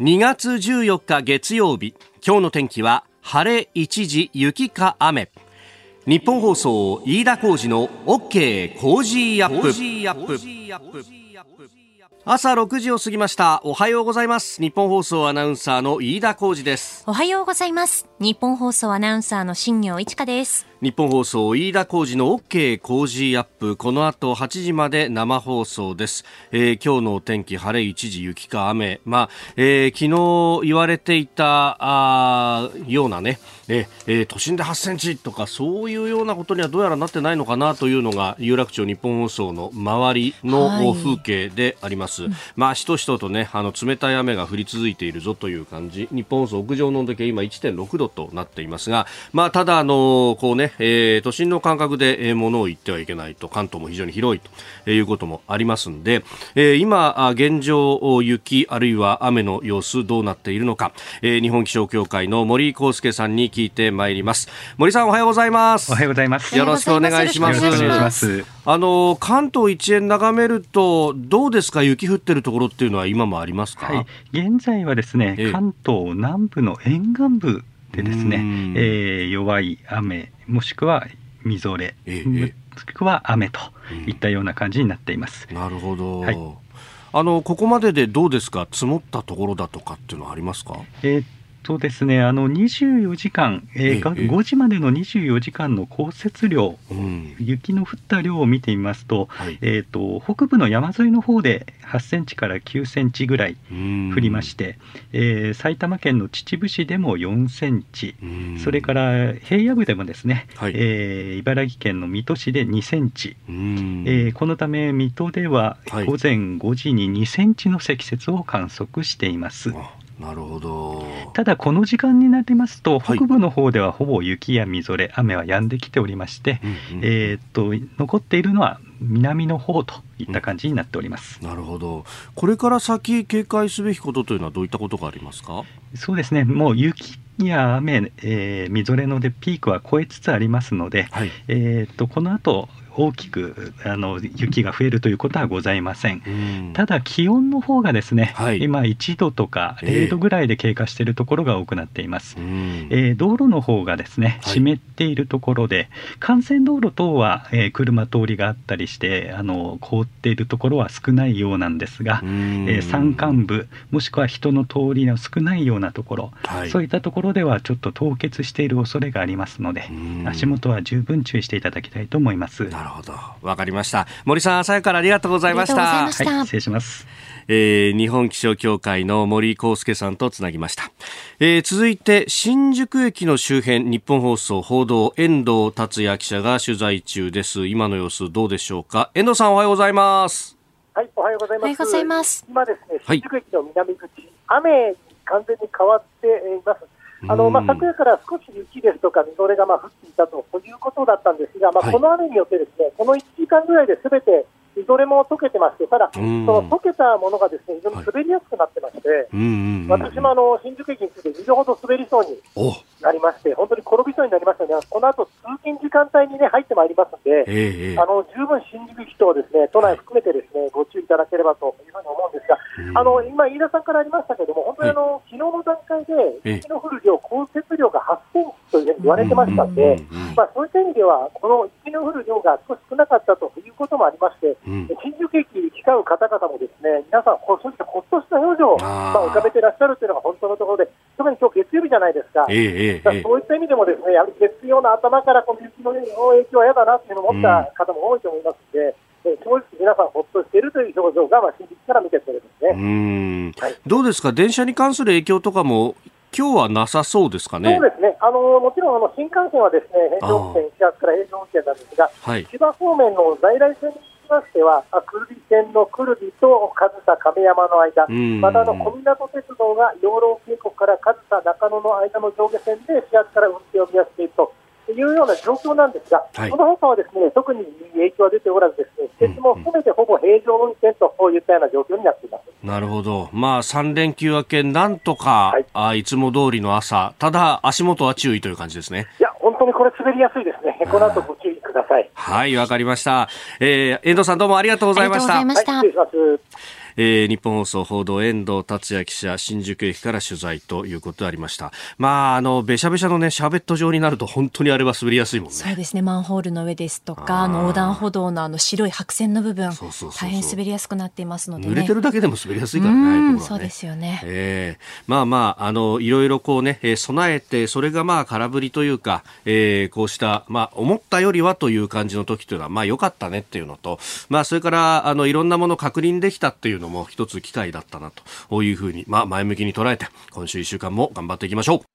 2月14日月曜日今日の天気は晴れ一時雪か雨。ニッポン放送飯田浩司の OK Cozy up。朝6時を過ぎました。おはようございます。ニッポン放送アナウンサーの飯田浩司です。おはようございます。ニッポン放送アナウンサーの新行市佳です。ニッポン放送飯田浩司の OK Cozy up。この後8時まで生放送です、えー、今日のお天気晴れ一時雪か雨。まあ、えー、昨日言われていたあようなね、えー、都心で8センチとかそういうようなことにはどうやらなってないのかなというのが有楽町日本放送の周りの風景であります、はい、まあしとしととねあの冷たい雨が降り続いているぞという感じ。日本放送屋上の温度計今1.6度となっていますがまあただあのこうねえー、都心の感覚で、えー、物を言ってはいけないと関東も非常に広いということもありますので、えー、今現状雪あるいは雨の様子どうなっているのか、えー、日本気象協会の森康介さんに聞いてまいります。森さんおはようございます。おはようございます。よろしくお願いします。あの関東一円眺めるとどうですか？雪降ってるところっていうのは今もありますか、はい、現在はですね、関東南部の沿岸部でですね、えー、弱い雨もしくはみぞれ、えー、もしくは雨といったような感じになっています。なるほど、はい、あのここまででどうですか？積もったところだとかっていうのはありますか、えーとですね、あの24時間、えー、5時までの24時間の降雪量、うん、雪の降った量を見てみますとはい、えーと、北部の山沿いの方で8センチから9センチぐらい降りまして、えー、埼玉県の秩父市でも4センチ、それから平野部でもですね、はい、えー、茨城県の水戸市で2センチ、えー、このため水戸では午前5時に2センチの積雪を観測しています。はいなるほど。ただこの時間になりますと北部の方ではほぼ雪やみぞれ、雨は止んできておりまして、えー、っと残っているのは南の方といった感じになっております、うん、なるほど。これから先警戒すべきことというのはどういったことがありますか？そうですね。もう雪や雨、えー、みぞれのでピークは超えつつありますので、はい、えー、っとこの後大きくあの雪が増えるということはございません、ん、ただ気温の方がですね、はい、今1度とか0度ぐらいで経過しているところが多くなっています、えー、えー、道路の方がですね湿っているところで、はい、幹線道路等は、えー、車通りがあったりしてあの凍っているところは少ないようなんですが、えー、山間部もしくは人の通りの少ないようなところ、はい、そういったところではちょっと凍結している恐れがありますので足元は十分注意していただきたいと思います。なるほど。わかりました。森さん、朝からありがとうございました。はい、失礼します。えー、日本気象協会の森康介さんとつなぎました、えー、続いて新宿駅の周辺日本放送報道遠藤達也記者が取材中です。今の様子どうでしょうか。遠藤さんおはようございます。はいおはようございます。おはようございます。今ですね新宿駅の南口、はい、雨に完全に変わっていますあのまあ、昨夜から少し雪ですとか、みぞれがまあ降っていたということだったんですが、まあ、この雨によってですね、この1時間ぐらいですべてみぞれも溶けてまして、ただ、その溶けたものがですね非常に滑りやすくなってまして、私もあの新宿駅について2度ほど滑りそうになりまして、本当に転びそうになりましたので、この後通勤時間帯に、ね、入ってまいりますので、えー、あの十分新宿駅とですね都内含めてですね、ご注意いただければとあの今、飯田さんからありましたけれども、本当にあの、昨日の段階で雪の降る量、降雪量が8センチというふうに言われてましたので、まあ、そういった意味では、この雪の降る量が少し少なかったということもありまして、うん、新宿駅に行き交う方々もですね皆さん、そういったほっとした表情をまあ、浮かべていらっしゃるというのが本当のところで、特に今日月曜日じゃないですか、えーえー、そういった意味でもですねやはり月曜の頭からこの雪の影響は嫌だなというのを思った方も多いと思いますので。正直皆さんほっとしているという表情が、まあ、新宿から見て取れますね、はい、どうですか、電車に関する影響とかも今日はなさそうですかね？そうですね。あのもちろんあの新幹線はですね平常運転4月から平常運転なんですが、はい、千葉方面の在来線にきましては、久留里線の久留里と上総亀山の間、またあの小湊鉄道が養老渓谷から上総中野の間の上下線で4月から運転を見合わせていると。いうような状況なんですが、はい、その他はですね特に影響は出ておらず、ですね施設も含めてほぼ平常運転といったような状況になっています。なるほど、まあ、3連休明け、なんとか、はい、あいつも通りの朝、ただ足元は注意という感じですね。いや、本当にこれ、滑りやすいですね、この後ご注意ください。はい、わかりました。えー、遠藤さん、どうもありがとうございました。ありがとうございました。はい、失礼します。えー、日本放送報道遠藤達也記者新宿駅から取材ということでありました。まああのべしゃべしゃのねシャーベット状になると本当にあれは滑りやすいもんね。そうですね。マンホールの上ですとかあの横断歩道のあの白い白線の部分大変滑りやすくなっていますので、ね、濡れてるだけでも滑りやすいからね、ね、そうですよね、えー、まあまああのいろいろこうね、えー、備えてそれがまあ空振りというか、えー、こうしたまあ思ったよりはという感じの時というのはまあ良かったねっていうのとまあそれからあのいろんなもの確認できたっていうのも一つ機会だったなというふうにまあ前向きに捉えて今週1週間も頑張っていきましょう。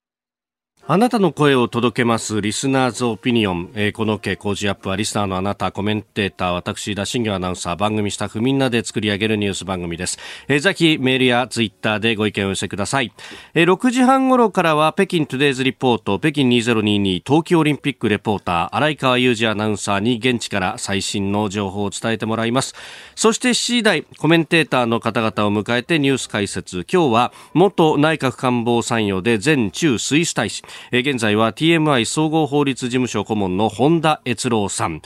あなたの声を届けますリスナーズオピニオン、えー、この家工事アップはリスナーのあなたコメンテーター私田新業アナウンサー番組スタッフみんなで作り上げるニュース番組です、えー、ぜひメールやツイッターでご意見を寄せください、えー、6時半頃からは北京トゥデイズリポート北京2022冬季オリンピックレポーター荒井川裕二アナウンサーに現地から最新の情報を伝えてもらいます。そして7時台コメンテーターの方々を迎えてニュース解説。今日は元内閣官房参与で前中スイス大使。え現在は TMI 総合法律事務所顧問の本田悦郎さん、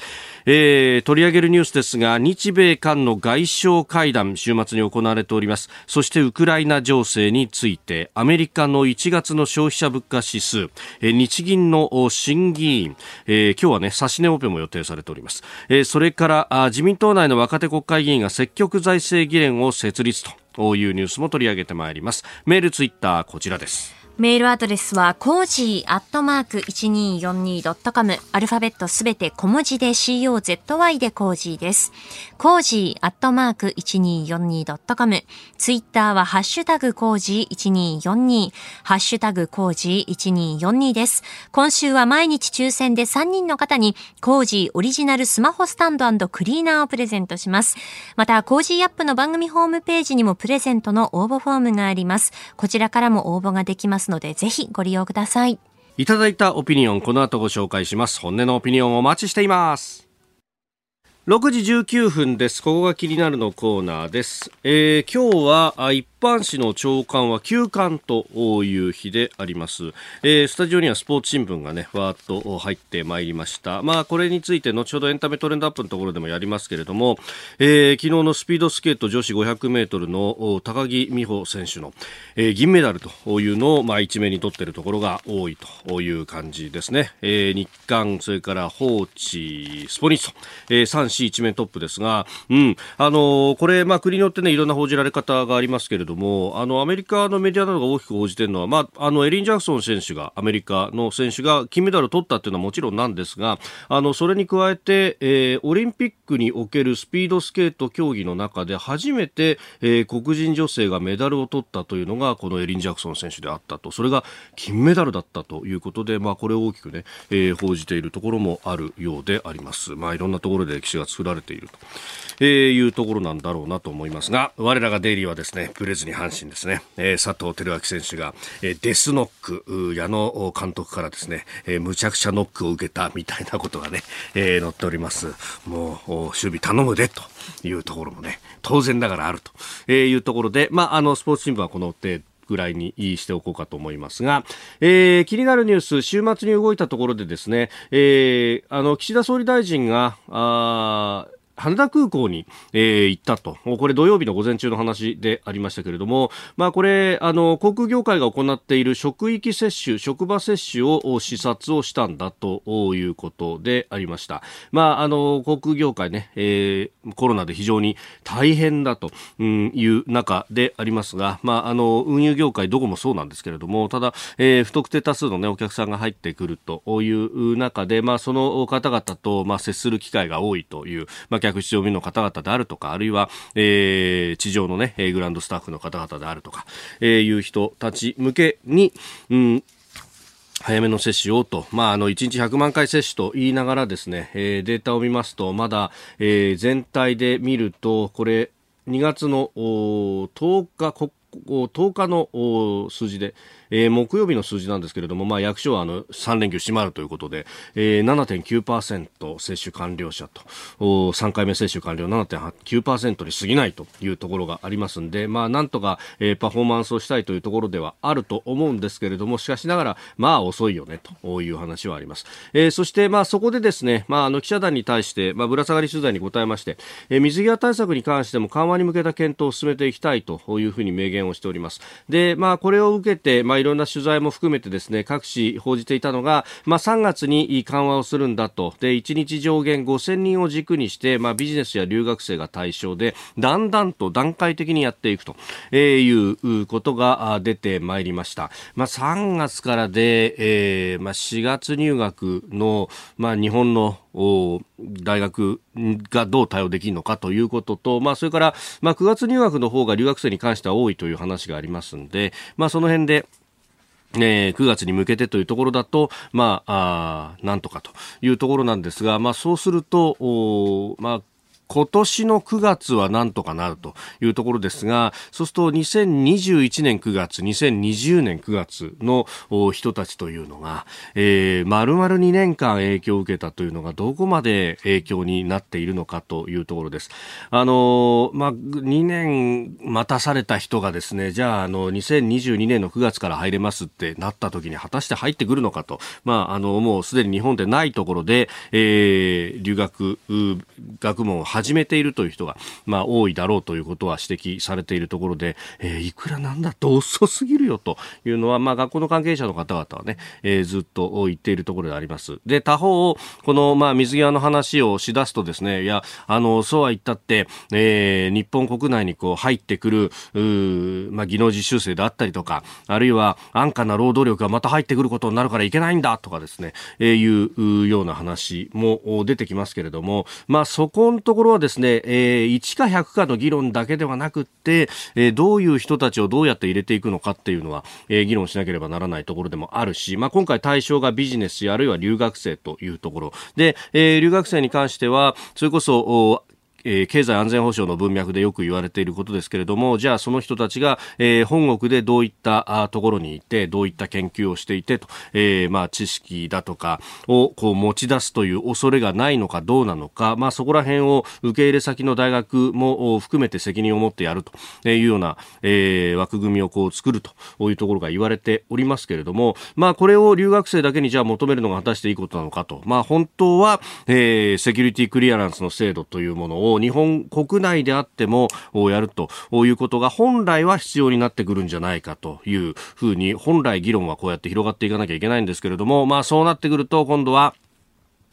えー、取り上げるニュースですが日米韓の外相会談週末に行われております。そしてウクライナ情勢についてアメリカの1月の消費者物価指数、え、日銀の審議員、えー、今日はね指し値オペも予定されております、えー、それからあ自民党内の若手国会議員が積極財政議連を設立というニュースも取り上げてまいります。メールツイッターこちらです。メールアドレスは、コージーアットマーク 1242.com。アルファベットすべて小文字で COZY でコージーです。コージーアットマーク 1242.com。ツイッターは、ハッシュタグコージー1242。ハッシュタグコージー1242です。今週は毎日抽選で3人の方に、コージーオリジナルスマホスタンドクリーナーをプレゼントします。また、 Cozy up の番組ホームページにもプレゼントの応募フォームがあります。こちらからも応募ができますますので、ぜひご利用ください。いただいたオピニオン、この後ご紹介します。本音のオピニオンをお待ちしています。6時19分です。ここが気になるのコーナーです。えー、今日は一般紙の朝刊は休刊という日であります、えー、スタジオにはスポーツ新聞がねわーっと入ってまいりました。まあこれについて後ほどエンタメトレンドアップのところでもやりますけれども、えー、昨日のスピードスケート女子500メートルの高木美帆選手の、えー、銀メダルというのをまあ一面に取っているところが多いという感じですね、えー、日韓それから放置スポニット、えー、3、4一面トップですが、うんあのー、これまあ国によってねいろんな報じられ方がありますけれどども、あの、アメリカのメディアなどが大きく報じているのは、まあ、あの、エリン・ジャクソン選手が、アメリカの選手が金メダルを取ったっていうのはもちろんなんですが、あの、それに加えて、えー、オリンピックにおけるスピードスケート競技の中で初めて、えー、黒人女性がメダルを取ったというのが、このエリン・ジャクソン選手であったと。それが金メダルだったということで、まあ、これを大きくね、えー、報じているところもあるようであります。まあ、いろんなところで歴史が作られていると。えー、いうところなんだろうなと思いますが、我らがデイリーはですね、ブレずに阪神ですね、えー、佐藤輝明選手が、えー、デスノック、矢野監督からですね、えー、むちゃくちゃノックを受けたみたいなことがね、えー、載っております。もう、守備頼むでというところもね、当然ながらあるというところで、まあ、あの、スポーツ新聞はこの程度ぐらいにしておこうかと思いますが、えー、気になるニュース、週末に動いたところでですね、えー、あの、岸田総理大臣が、あ羽田空港に、えー、行ったと。これ土曜日の午前中の話でありましたけれども、まあこれ、あの、航空業界が行っている職域接種、職場接種を視察をしたんだということでありました。まああの、航空業界ね、えー、コロナで非常に大変だという中でありますが、まああの、運輸業界どこもそうなんですけれども、ただ、えー、不特定多数のね、お客さんが入ってくるという中で、まあその方々と、まあ接する機会が多いという、まあ客室乗務員の方々であるとか、あるいは、えー、地上のね、グランドスタッフの方々であるとか、えー、いう人たち向けに、うん、早めの接種をと、まあ、あの、1日100万回接種と言いながらですね、えー、データを見ますと、まだ、えー、全体で見ると、これ、2月の10日、10日の数字で、えー、木曜日の数字なんですけれども、まあ、役所はあの3連休閉まるということで、えー、7.9%接種完了者と。3回目接種完了7.9%に過ぎないというところがありますんで、まあ、なんとか、えー、パフォーマンスをしたいというところではあると思うんですけれどもしかしながら、まあ、遅いよねという話はあります、えー、そして、まあ、そこでですね、まあ、あの記者団に対して、まあ、ぶら下がり取材に答えまして、えー、水際対策に関しても緩和に向けた検討を進めていきたいというふうに明言をしております。で、まあ、これを受けて、まあ、いろんな取材も含めてですね各紙報じていたのが、まあ、3月に緩和をするんだと。で1日上限5000人を軸にして、まあ、ビジネスや留学生が対象でだんだんと段階的にやっていくということが出てまいりました、まあ、3月からで、えーまあ、4月入学の、まあ、日本の大学がどう対応できるのかということと、まあ、それから、まあ、9月入学の方が留学生に関しては多いという話がありますんで、まあ、その辺で、えー、9月に向けてというところだと、まあ、あなんとかというところなんですが、まあ、そうすると、おまあ、今年の9月はなんとかなるというところですが、そうすると2021年9月、2020年9月の人たちというのが、えー、丸々2年間影響を受けたというのがどこまで影響になっているのかというところです。あの、まあ、2年待たされた人がですね、じゃあ、あの、2022年の9月から入れますってなった時に果たして入ってくるのかと、まあ、あの、もうすでに日本でないところで、えー、留学、学問を始始めているという人が、まあ、多いだろうということは指摘されているところで、えー、いくらなんだと遅すぎるよというのは、まあ、学校の関係者の方々はね、えー、ずっと言っているところであります。で、他方、この、まあ、水際の話をしだすとですね、いや、あの、そうは言ったって、えー、日本国内にこう入ってくる、うまあ、技能実習生であったりとか、あるいは安価な労働力がまた入ってくることになるからいけないんだとかですね、えー、いうような話も出てきますけれども、まあ、そこのところはですね、えー、1か100かの議論だけではなくって、えー、どういう人たちをどうやって入れていくのかっていうのは、えー、議論しなければならないところでもあるし、まあ、今回対象がビジネスあるいは留学生というところ。で、えー、留学生に関してはそれこそえー、経済安全保障の文脈でよく言われていることですけれども、じゃあその人たちが、えー、本国でどういったところにいて、どういった研究をしていてと、えー、まあ知識だとかをこう持ち出すという恐れがないのかどうなのか、まあそこら辺を受け入れ先の大学も含めて責任を持ってやるというような、え、枠組みをこう作るというところが言われておりますけれども、まあこれを留学生だけにじゃあ求めるのが果たしていいことなのかと、まあ本当は、え、セキュリティクリアランスの制度というものを日本国内であってもやるということが本来は必要になってくるんじゃないかというふうに本来議論はこうやって広がっていかなきゃいけないんですけれども、まあそうなってくると今度は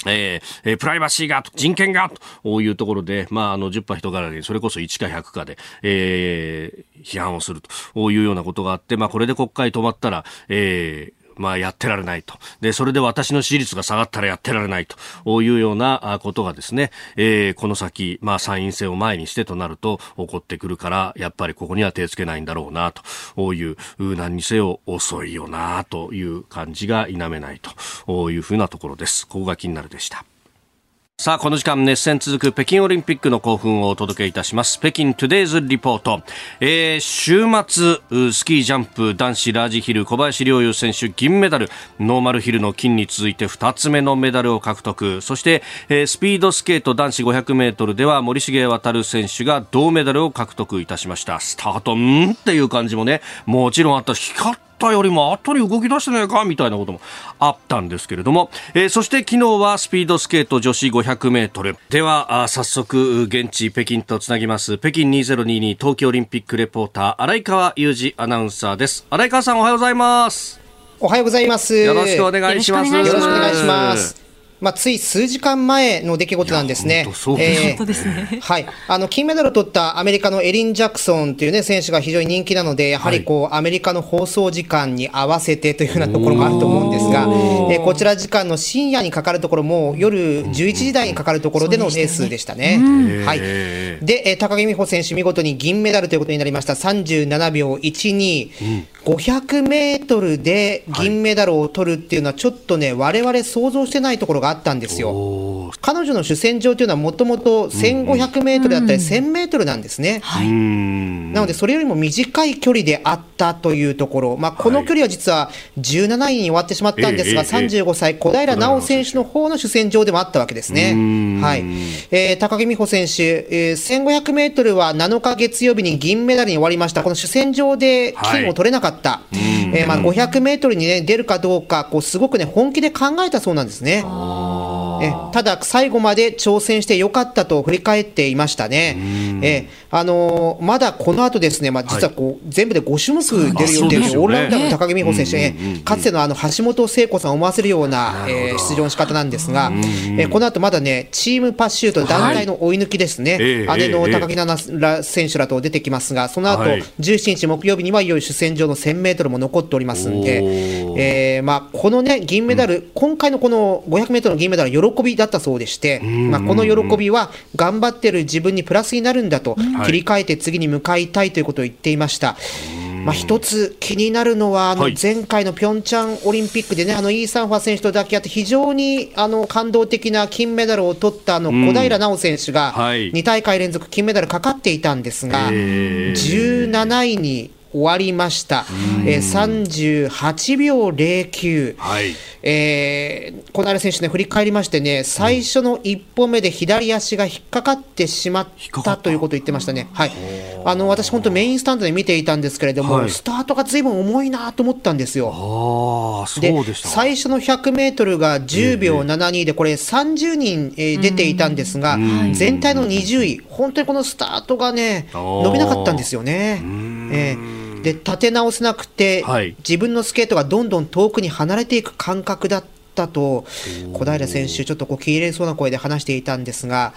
えー、プライバシーが、人権が、というところで、まあ、あの、10波人柄に、それこそ1か100かで、えー、批判をするというようなことがあって、まあ、これで国会止まったら、えー、まあ、やってられないと。で、それで私の支持率が下がったらやってられないというようなことがですね、えー、この先、まあ、参院選を前にしてとなると起こってくるから、やっぱりここには手つけないんだろうな、という、何にせよ遅いよな、という感じが否めないというふうなところです。ここが気になるでした。さあ、この時間熱戦続く北京オリンピックの興奮をお届けいたします。北京トゥデイズリポート。えー、週末、スキージャンプ男子ラージヒル小林陵侑選手銀メダル。ノーマルヒルの金に続いて2つ目のメダルを獲得。そして、えー、スピードスケート男子500メートルでは森重航選手が銅メダルを獲得いたしました。スタート、んっていう感じもね、もちろんあった、光ったよりも後に動き出してないかみたいなこともあったんですけれども、えー、そして昨日はスピードスケート女子500メートル。では早速現地北京とつなぎます。北京2022東京オリンピックレポーター荒川裕二アナウンサーです。荒川さんおはようございます。おはようございます。よろしくお願いします。よろしくお願いしますまあ、つい数時間前の出来事なんですね。えー、はい。あの、金メダルを取ったアメリカのエリン・ジャクソンというね、選手が非常に人気なので、やはりこう、はい、アメリカの放送時間に合わせてというようなところもあると思うんですが、えー、こちら時間の深夜にかかるところも、夜11時台にかかるところでのレースでしたね。はい。で、えー、高木美帆選手、見事に銀メダルということになりました。37秒12。うん、500メートルで銀メダルを取るっていうのは、ちょっとね、われわれ想像してないところがあったんですよ。彼女の主戦場というのはもともと1500メートルだったり1000メートルなんですね。はい。なので、それよりも短い距離であったというところ、まあ、この距離は実は17位に終わってしまったんですが、ええええ35歳、小平奈緒選手の方の主戦場でもあったわけですね。はい。えー高木美帆選手、えー1500メートルは7日月曜日に銀メダルに終わりました、この主戦場で金を取れなかった、えーまあ、500メートルに、ね、出るかどうか、こうすごく、ね、本気で考えたそうなんですね。えただ、最後まで挑戦してよかったと振り返っていましたね。えあのーまだこの後ですね、まあ、実はこう、全部で5種目出る予定で、ね。オールラウンダーの高木美帆選手、えかつてのあの橋本聖子さんを思わせるような、えー出場の仕方なんですが、えこの後まだね、チームパシュート団体の追い抜きですね、ええ姉のええ高木菜那選手らと出てきますが、その後、はい。17日木曜日にはいよいよ主戦場の1000メートルも残っておりますんでえーまあ、このね、銀メダル、今回のこの500メートルの銀メダルは喜びだったそうでして、まあ、この喜びは頑張ってる自分にプラスになるんだと、切り替えて次に向かいたいということを言っていました。まあ、一つ気になるのは、あのはい。前回のピョンチャンオリンピックでね、あのイーサンファ選手と抱き合って、非常にあの感動的な金メダルを取ったあの小平奈緒選手が、はい。2大会連続金メダルかかっていたんですが、えー。17位に終わりました、えー38秒09。はい。えー、小平選手ね、振り返りましてね、最初の1歩目で左足が引っかかってしまったたということを言ってましたね。はい。あの、私本当メインスタンドで見ていたんですけれども、はいスタートがずいぶん重いなと思ったんですよ。ああ、そうで。最初の100メートルが10秒72で、これ30人、えー出ていたんですが、全体の20位、本当にこのスタートがね、伸びなかったんですよね。えーで立て直せなくて、はい。自分のスケートがどんどん遠くに離れていく感覚だったと、小平選手、ちょっとこう気入れそうな声で話していたんですが、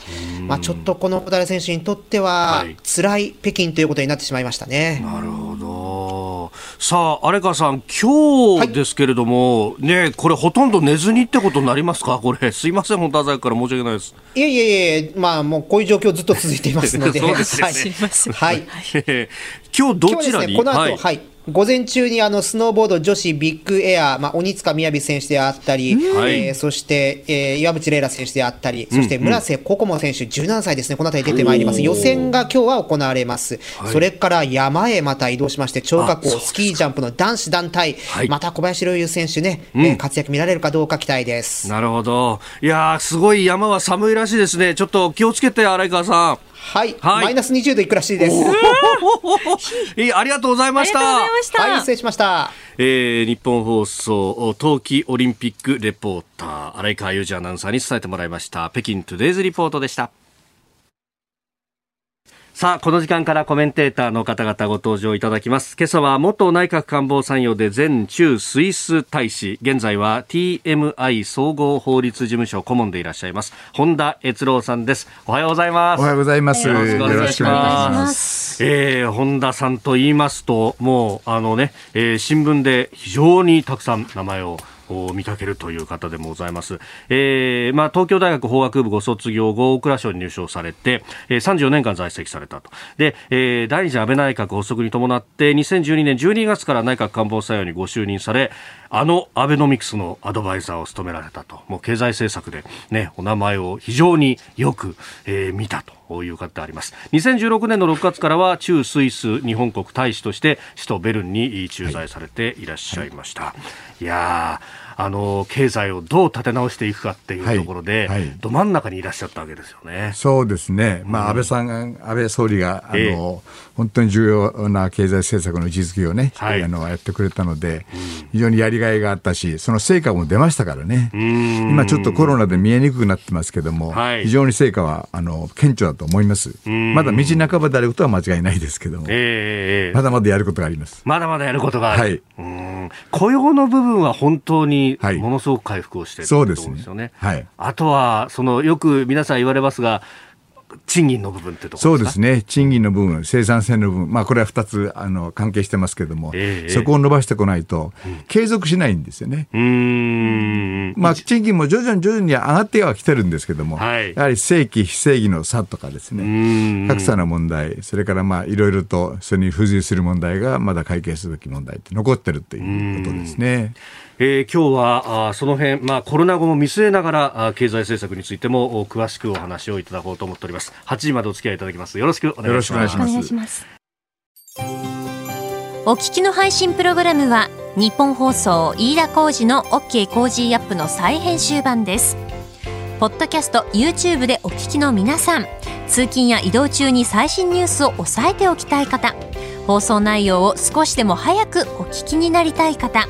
まあ、ちょっとこの小平選手にとってははい、辛い北京ということになってしまいましたね。なるほど。さあ、荒川さん、今日ですけれども、ね、これほとんど寝ずにってことになりますか？これ、すいません、本当朝から申し訳ないです。いえいえいえ、まあもうこういう状況ずっと続いていますので、そうですよね。はい。はい。今日どちらに？この後、ははいい、午前中にあのスノーボード女子ビッグエア、まあ、鬼塚雅選手であったり、はいえーそして、えー岩渕麗楽選手であったり、そして村瀬心椛選手、17歳ですね、この辺り出てまいります。予選が今日は行われます。それから山へまた移動しまして、張家口スキージャンプの男子団体、はいまた小林陵侑選手ね、えー活躍見られるかどうか期待です。なるほど。いやー、すごい山は寒いらしいですね。ちょっと気をつけて、荒川さん。はい、はいマイナス20度いくらしいです。いいありがとうございました。ありがとうございました。はい、失礼しました。えー日本放送冬季オリンピックレポーター荒井川裕二アナウンサーに伝えてもらいました北京トゥデイズリポートでしたさあ、この時間からコメンテーターの方々ご登場いただきます。今朝は元内閣官房参与で前中スイス大使、現在は TMI 総合法律事務所顧問でいらっしゃいます、本田悦郎さんです。おはようございます。おはようございます。よろしくお願いしますえー、本田さんと言いますと、もう、あのね、えー新聞で非常にたくさん名前をお見かけるという方でもございます。えーまあ、東京大学法学部ご卒業後、大蔵省に入省されて、えー、34年間在籍されたと。で、えー第二次安倍内閣発足に伴って、2012年12月から内閣官房参与にご就任され、あのアベノミクスのアドバイザーを務められたと。もう経済政策でね、お名前を非常によく、えー見たという方であります。2016年の6月からは中スイス日本国大使として首都ベルンに駐在されていらっしゃいました。い、やーあの経済をどう立て直していくかっていうところで、はいはいど真ん中にいらっしゃったわけですよね。そうですね。まあ、安倍さんが、安倍総理が、あええの、本当に重要な経済政策の位置づけをね、はい。あの、やってくれたので、非常にやりがいがあったし、その成果も出ましたからね。今ちょっとコロナで見えにくくなってますけども、はい。非常に成果は、あの、顕著だと思います。まだ道半ばであることは間違いないですけども、えーえーまだまだやることがあります。まだまだやることがある。はい。うん。雇用の部分は本当にはい。ものすごく回復をしているそうとですね。ころですよね。はい。あとは、その、よく皆さん言われますが、賃金の部分ってところでか？そうですすね、賃金の部分、生産性の部分、まあ、これは2つあの関係してますけども、ええそこを伸ばしてこないと、継続しないんですよね。まあ、賃金も徐々に徐々に上がってはきてるんですけども、はい、やはり正規、非正義の差とかですね、格差の問題、それからまあいろいろとそれに付随する問題がまだ解決すべき問題って残ってるということですね。えー、今日はあその辺、まあ、コロナ後も見据えながらあ経済政策についても詳しくお話をいただこうと思っております。8時までお付き合いいただきます。よろしくお願いします。お願いします。お聞きの配信プログラムは日本放送飯田浩司の OK コージーアップの再編集版です。ポッドキャスト YouTube でお聞きの皆さん通勤や移動中に最新ニュースを押さえておきたい方放送内容を少しでも早くお聞きになりたい方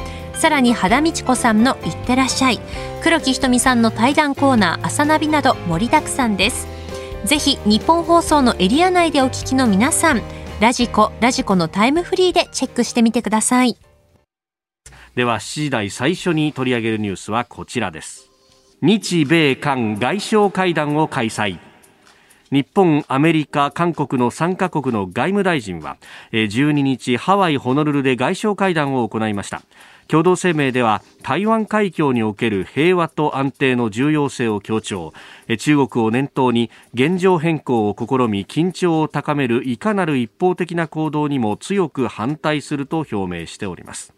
さらに肌道子さんの「いってらっしゃい」黒木ひとみさんの対談コーナー「朝ナビ」など盛りだくさんです。ぜひ日本放送のエリア内でお聞きの皆さんラジコラジコのタイムフリーでチェックしてみてください。では7時台最初に取り上げるニュースはこちらです。日米韓外相会談を開催。日本、アメリカ、韓国の3カ国の外務大臣は12日ハワイ・ホノルルで外相会談を行いました。共同声明では台湾海峡における平和と安定の重要性を強調。中国を念頭に現状変更を試み緊張を高めるいかなる一方的な行動にも強く反対すると表明しております。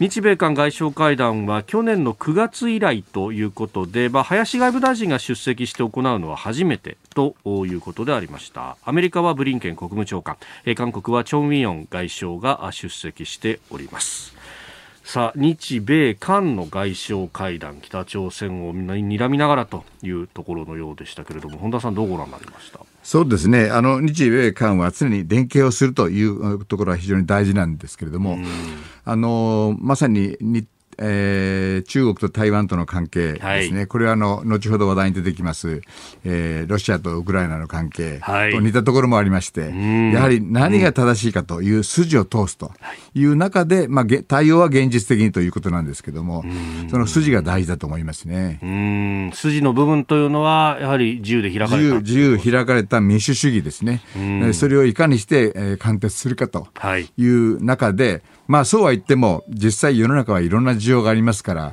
日米韓外相会談は去年の9月以来ということで、まあ、林外務大臣が出席して行うのは初めてということでありました。アメリカはブリンケン国務長官。韓国はチョン・ウィヨン外相が出席しております。さあ日米韓の外相会談北朝鮮を睨みながらというところのようでしたけれども本田さんどうご覧になりました？そうですね。あの日米韓は常に連携をするというところは非常に大事なんですけれども、あのまさに日えー、中国と台湾との関係ですね、はい、これはあの後ほど話題に出てきます、えー、ロシアとウクライナの関係と似たところもありまして、はい、やはり何が正しいかという筋を通すという中で、まあ、対応は現実的にということなんですけども、その筋が大事だと思いますね。うん。筋の部分というのは、やはり自由で開かれた。自由開かれた民主主義ですね、それをいかにして、えー、貫徹するかとい。う中で、はいまあそうは言っても、実際世の中はいろんな事情がありますから、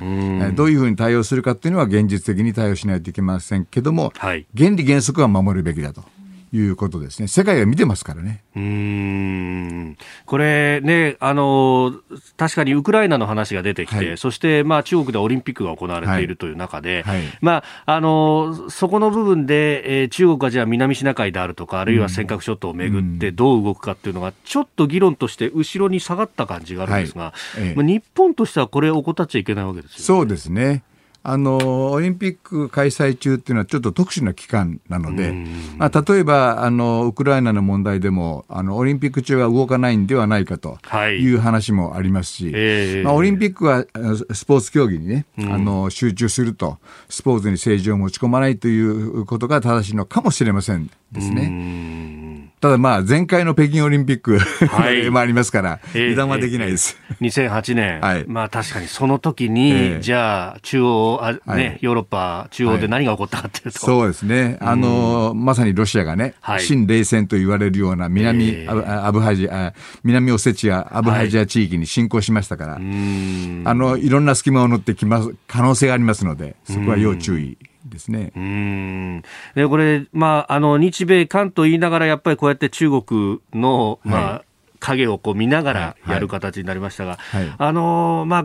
どういうふうに対応するかっていうのは現実的に対応しないといけませんけども、はい、原理原則は守るべきだと。いうことですね。世界が見てますからね。うん。これね、あの、確かにウクライナの話が出てきて、はい、そしてまあ中国でオリンピックが行われているという中で、はいはい、まあ、あの、そこの部分で、えー、中国がじゃあ南シナ海であるとか、あるいは尖閣諸島をめぐってどう動くかっていうのが、ちょっと議論として後ろに下がった感じがあるんですが、ええ、まあ、日本としてはこれを怠っちゃいけないわけですよね。そうですね。あのオリンピック開催中っていうのはちょっと特殊な期間なので、まあ、例えばあのウクライナの問題でもあのオリンピック中は動かないんではないかとい。う話もありますし、はいえー、まあ、オリンピックはスポーツ競技にね、あの集中するとスポーツに政治を持ち込まないということが正しいのかもしれませんですね。ただまあ、前回の北京オリンピック、はい、もありますから、油断はできないです。えー、2008年、はい、まあ確かにその時に、えー、じゃあ、中央あ、ね、はい、ヨーロッパ中央で何が起こったかっていうと。そうですね。あの、まさにロシアがね、新冷戦と言われるような南、えー、アブハジア、南オセチア、アブハジア地域に侵攻しましたから、あの、いろんな隙間を乗ってきます、可能性がありますので、そこは要注意。ですね。うんでこれ、まあ、あの日米韓と言いながら、やっぱりこうやって中国の、まあ、はい影をこう見ながらやる形になりましたが、はい。はい、あのまあ、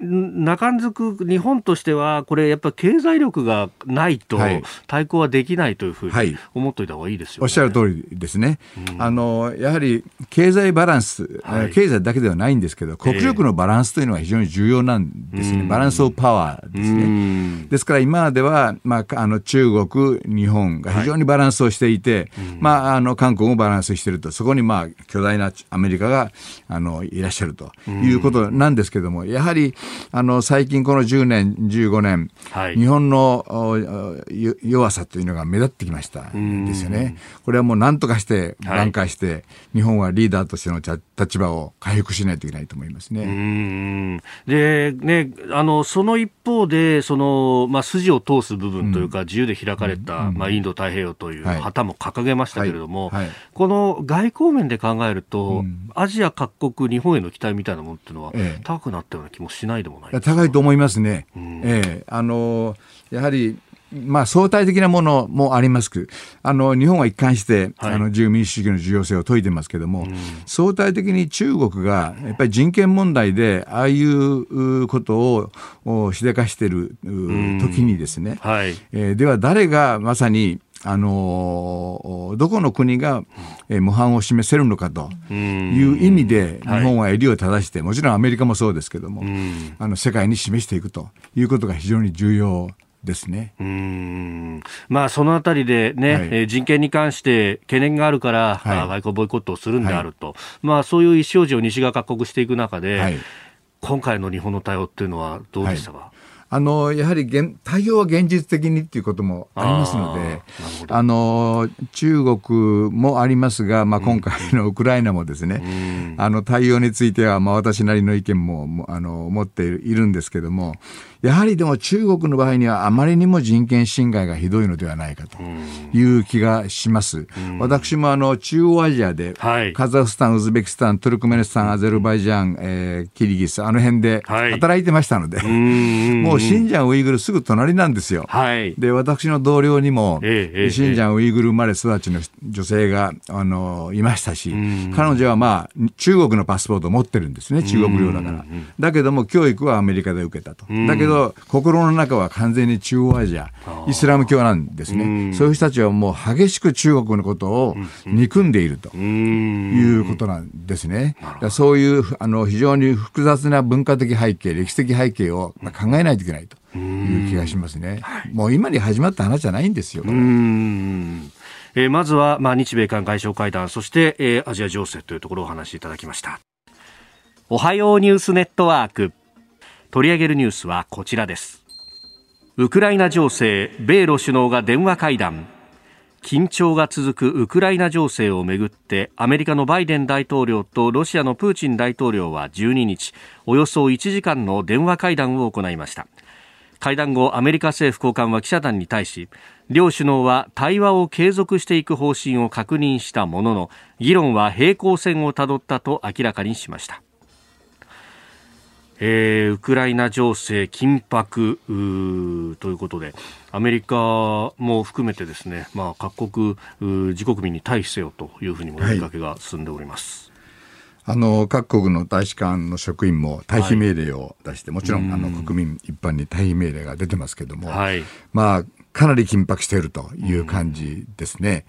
中んずく日本としては、これ、やっぱり経済力がないと対抗はできないというふうに思っておいた方がいいですよ、ね、おっしゃる通りですね、うん、あのやはり経済バランス、はい、経済だけではないんですけど、国力のバランスというのは非常に重要なんですね、えー、バランスオブパワーですね。ですから今までは、まあ、あの中国、日本が非常にバランスをしていて、まあ、あの韓国もバランスしていると、そこにまあ巨大なアメリカがあのいらっしゃるということなんですけども、やはりあの最近この10年、15年、はい、日本の弱さというのが目立ってきましたですよね。これはもう何とかして挽回して、はい、日本はリーダーとしての立場を回復しないといけないと思いますね。でねあのその一方でその、まあ、筋を通す部分というか、うん、自由で開かれた、うん、まあ、インド太平洋という旗も掲げましたけれども、はい。はい、この外交面で考えると、うん、アジア各国、日本への期待みたいなものっていうのは、高くなったような気もしないでもない高いと思いますね。ええ。あのやはりまあ、相対的なものもありますけど、あの、日本は一貫して、はい、あの、自由民主主義の重要性を説いてますけども、うん、相対的に中国が、やっぱり人権問題で、ああいうことをしでかしている時にですね、うん、はい、えー、では誰がまさに、あのどこの国が、えー、模範を示せるのかという意味で、日本は襟を正して、もちろんアメリカもそうですけども、あの世界に示していくということが非常に重要ですね。うん。まあ、そのあたりでね、はい、え人権に関して懸念があるから、はい、外交ボイコットをするんであると、はい、まあ、そういう意思表示を西側各国していく中で、今回の日本の対応っていうのはどうでしたか、あのやはり対応は現実的にっていうこともありますので、あの中国もありますが、まあ、今回のウクライナもですね、うん、あの対応については、まあ、私なりの意見もあの持っているんですけども、やはりでも中国の場合にはあまりにも人権侵害がひどいのではないかという気がします。私もあの中央アジアで、はい、カザフスタン、ウズベキスタン、トルクメニスタン、アゼルバイジャン、えー、キリギス、あの辺で働いてましたので、はい、もう新疆ウイグルすぐ隣なんですよ。はい、で、私の同僚にも、えー、新疆ウイグル生まれ育ちの女性があのいましたし、彼女はまあ中国のパスポートを持ってるんですね、中国領だから。だけども教育はアメリカで受けたと。だけどど、心の中は完全に中央アジア、イスラム教なんですね。そういう人たちはもう激しく中国のことを憎んでいるということなんですね。そういうあの非常に複雑な文化的背景、歴史的背景を考えないといけないという気がしますね。もう今に始まった話じゃないんですよ。えー、まずは、まあ、日米韓外相会談、そして、えー、アジア情勢というところをお話しいただきました。おはようニュースネットワーク。取り上げるニュースはこちらです。ウクライナ情勢米ロ首脳が電話会談。緊張が続くウクライナ情勢をめぐってアメリカのバイデン大統領とロシアのプーチン大統領は12日およそ1時間の電話会談を行いました。会談後アメリカ政府高官は記者団に対し両首脳は対話を継続していく方針を確認したものの議論は平行線をたどったと明らかにしました。えー、ウクライナ情勢緊迫ということでアメリカも含めてですね、まあ、各国自国民に対してよというふうにも呼びかけが進んでおります。はいあの各国の大使館の職員も退避命令を出して、はい、もちろん。あの国民一般に退避命令が出てますけども、はい、まあかなり緊迫しているという感じですね。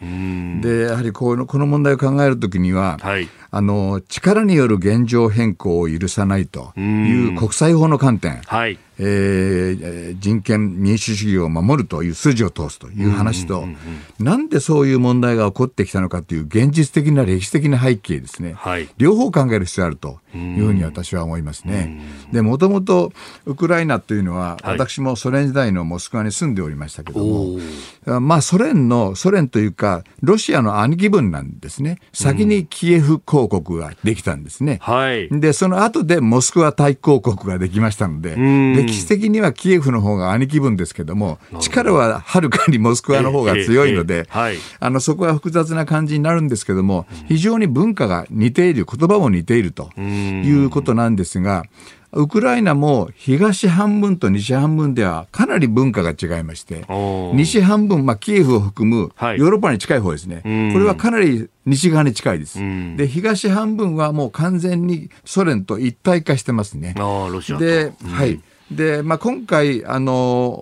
で、やはりこのこの問題を考えるときには、はい、あの、力による現状変更を許さないという国際法の観点、はい、えー、人権、民主主義を守るという筋を通すという話と、なんでそういう問題が起こってきたのかという現実的な歴史的な背景ですね、はい、両方考える必要があるというふうに私は思いますね。で、もともとウクライナというのは、私もソ連時代のモスクワに住んでおりましたけども、まあソ連の、ソ連というか、ロシアの兄貴分なんですね。先にキエフ公国ができたんですね。はい、で、その後でモスクワ大公国ができましたので、歴史的にはキエフの方が兄貴分ですけども、力ははるかにモスクワの方が強いので、あのそこは複雑な感じになるんですけども、非常に文化が似ている、言葉も似ているということなんですが、ウクライナも東半分と西半分ではかなり文化が違いまして、西半分、まあ、キエフを含むヨーロッパに近い方ですね、はい、これはかなり西側に近いです。で、東半分はもう完全にソ連と一体化してますね。で、はい。で、まあ、今回、あの、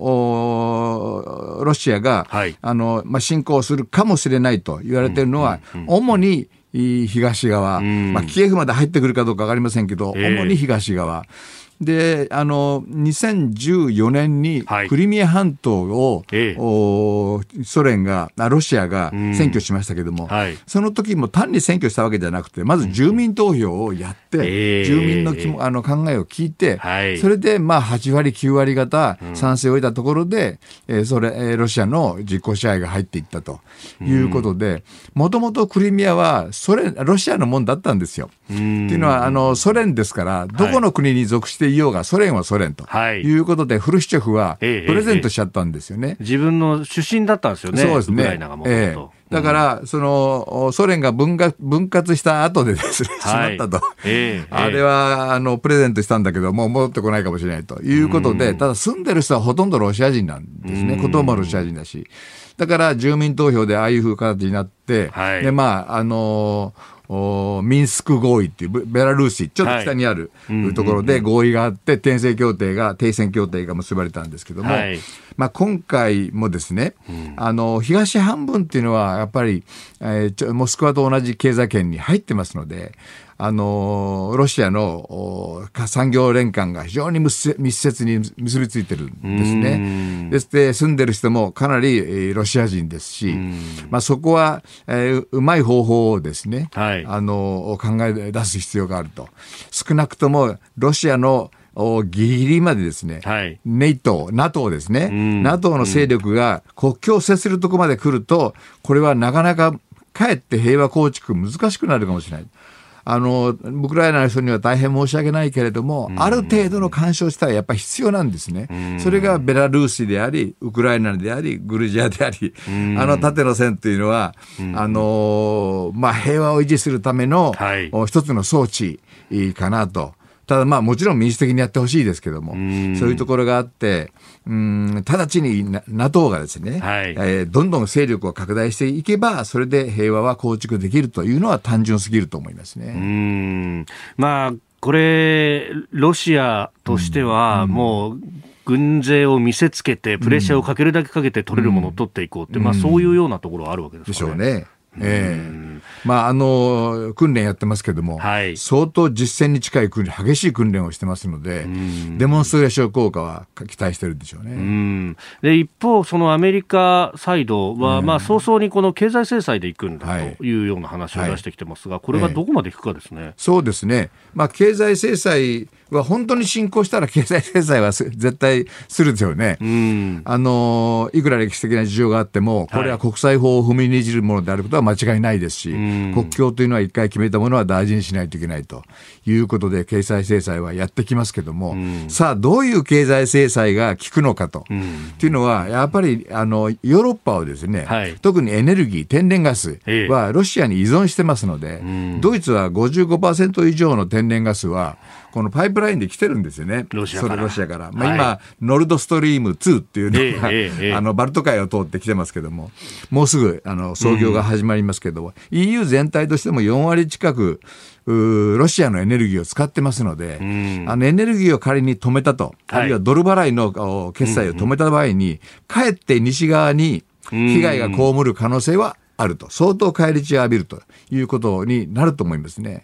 ロシアが、はい、あの、まあ、侵攻するかもしれないと言われているのは、主に東側、まあ、キエフまで入ってくるかどうか分かりませんけど、主に東側。であの2014年にクリミア半島を、はい、ソ連がロシアが占拠しましたけども、はい、その時も単に占拠したわけじゃなくてまず住民投票をやって、住民のあの考えを聞いて、はい、それでまあ8割9割方賛成を得たところで、うん、えそれロシアの実効支配が入っていったということでもともとクリミアはソ連ロシアのもんだったんですよ。っていうのはあのソ連ですからどこの国に属していようがソ連はソ連ということで、フルシチョフはプレゼントしちゃったんですよね。自分の出身だったんですよね。そうですね。ええだから、その、ソ連が分割分割した後でですね、しまったと。えー、あれは、あの、プレゼントしたんだけど、もう戻ってこないかもしれないということで、ただ住んでる人はほとんどロシア人なんですね。言葉もロシア人だし。だから住民投票でああいうふう形になって、はい、で、まあ、あのーミンスク合意っていうベラルーシちょっと北にあるところで合意があって停戦協定が停戦協定が結ばれたんですけども、はい、まあ、今回もですね、うん、あの東半分っていうのはやっぱり、えー、モスクワと同じ経済圏に入ってますのであのロシアの産業連関が非常に密接に結びついてるんですね。ですで住んでる人もかなりロシア人ですし、まあ、そこは、えー、うまい方法をですね、はい、あの考え出す必要があると。少なくともロシアのギリギリまでですね、はい、ネイト、NATO ですね、うん、NATO の勢力が国境を接するところまで来ると、これはなかなかかえって平和構築難しくなるかもしれない。あの、ウクライナの人には大変申し訳ないけれども、ある程度の干渉したらやっぱり必要なんですね。それがベラルーシであり、ウクライナであり、グルジアであり、あの縦の線というのは、あの、まあ、平和を維持するための、はい、一つの装置かなと。ただまあもちろん民主的にやってほしいですけども、そういうところがあって、うん直ちに NATO がですね、はい、えー、どんどん勢力を拡大していけば、それで平和は構築できるというのは単純すぎると思いますね。うんまあこれ、ロシアとしては、もう、軍勢を見せつけて、プレッシャーをかけるだけかけて取れるものを取っていこうって、まあ、そういうようなところはあるわけですかね。でしょうね。ええ。まあ、あの訓練やってますけども、はい、相当実戦に近い訓練、激しい訓練をしてますので、デモンストレーション効果は期待してるんでしょうね。で一方、そのアメリカサイドは、まあ、早々にこの経済制裁でいくんだとい。うような話を出してきてますが、これがどこまでいくかですね、えそうですね、まあ、経済制裁は本当に進行したら経済制裁は絶対するんですよね。あのいくら歴史的な事情があっても、これは国際法を踏みにじるものであることは間違いないですし、国境というのは一回決めたものは大事にしないといけないということで、経済制裁はやってきますけども、さあ、どういう経済制裁が効くのかと、っていうのは、やっぱりあのヨーロッパはですね、はい、特にエネルギー、天然ガスはロシアに依存してますので、ドイツは55%以上の天然ガスは、このパイプラインで来てるんですよね。ロシアから。ロシアから。まあ、今、はい、ノルドストリーム2っていうのが、えーえー、あの、バルト海を通ってきてますけども、もうすぐ、あの、操業が始まりますけど、うん、EU 全体としても4割近く、ロシアのエネルギーを使ってますので、うん、あのエネルギーを仮に止めたと、はい、あるいはドル払いの決済を止めた場合に、うんうん、かえって西側に被害が被る可能性はあると、相当返り血を浴びるということになると思いますね。